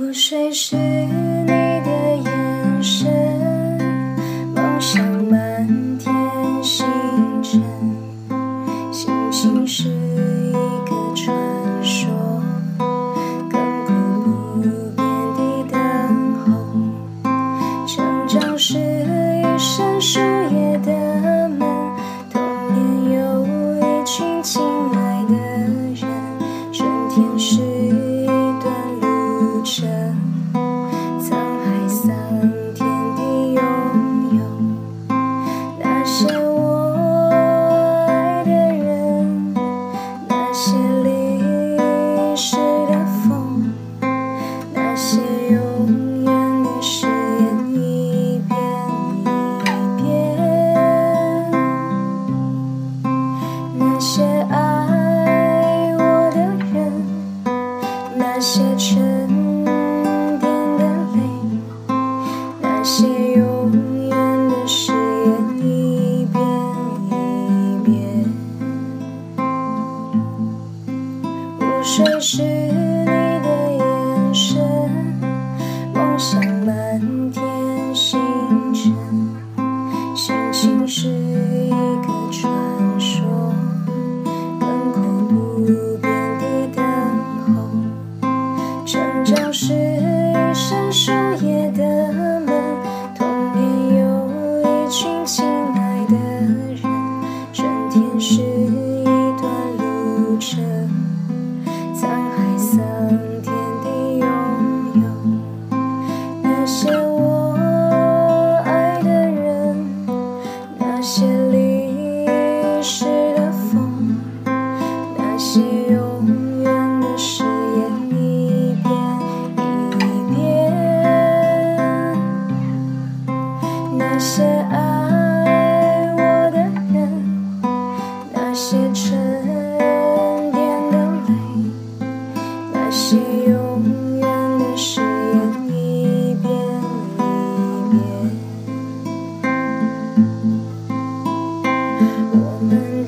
我是谁身水是你的眼神，梦像满天星辰，是。那些。我们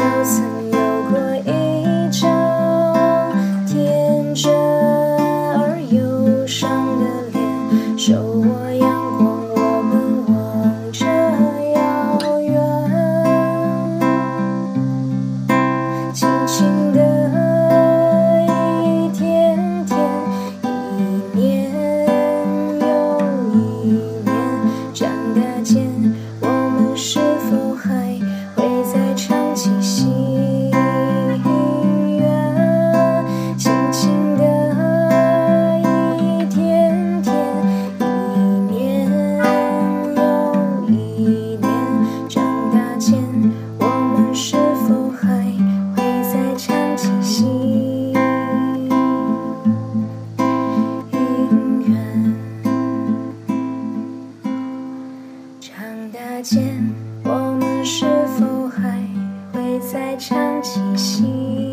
天，我们是否还会再唱起心？